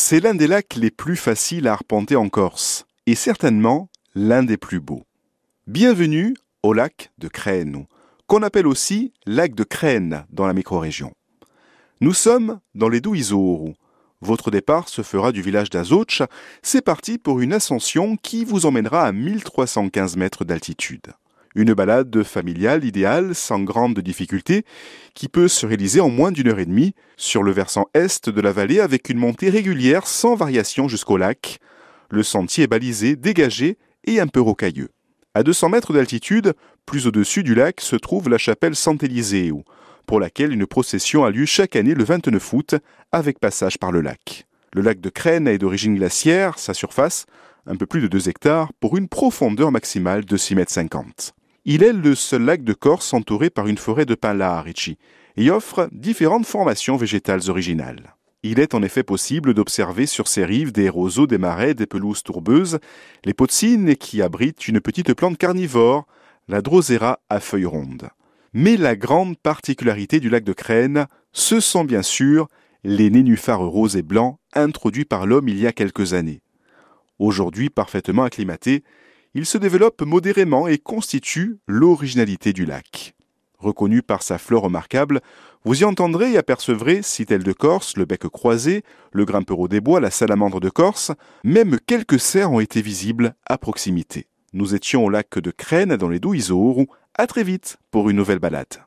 C'est l'un des lacs les plus faciles à arpenter en Corse, et certainement l'un des plus beaux. Bienvenue au lac de Crène, qu'on appelle aussi lac de Crène dans la micro-région. Nous sommes dans les Douizourou. Votre départ se fera du village d'Azoch. C'est parti pour une ascension qui vous emmènera à 1315 mètres d'altitude. Une balade familiale idéale, sans grande difficulté, qui peut se réaliser en moins d'une heure et demie sur le versant est de la vallée avec une montée régulière sans variation jusqu'au lac. Le sentier est balisé, dégagé et un peu rocailleux. À 200 mètres d'altitude, plus au-dessus du lac, se trouve la chapelle Sant'Élisée, pour laquelle une procession a lieu chaque année le 29 août, avec passage par le lac. Le lac de Crène est d'origine glaciaire, sa surface, un peu plus de 2 hectares, pour une profondeur maximale de 6,50 mètres. Il est le seul lac de Corse entouré par une forêt de pins larici et offre différentes formations végétales originales. Il est en effet possible d'observer sur ses rives des roseaux, des marais, des pelouses tourbeuses, les potcines qui abritent une petite plante carnivore, la drosera à feuilles rondes. Mais la grande particularité du lac de Crène, ce sont bien sûr les nénuphars roses et blancs introduits par l'homme il y a quelques années. Aujourd'hui parfaitement acclimatés, il se développe modérément et constitue l'originalité du lac. Reconnu par sa flore remarquable, vous y entendrez et apercevrez citelle de Corse, le bec croisé, le grimpereau des bois, la salamandre de Corse, même quelques cerfs ont été visibles à proximité. Nous étions au lac de Crène dans les Douizourou. À très vite pour une nouvelle balade.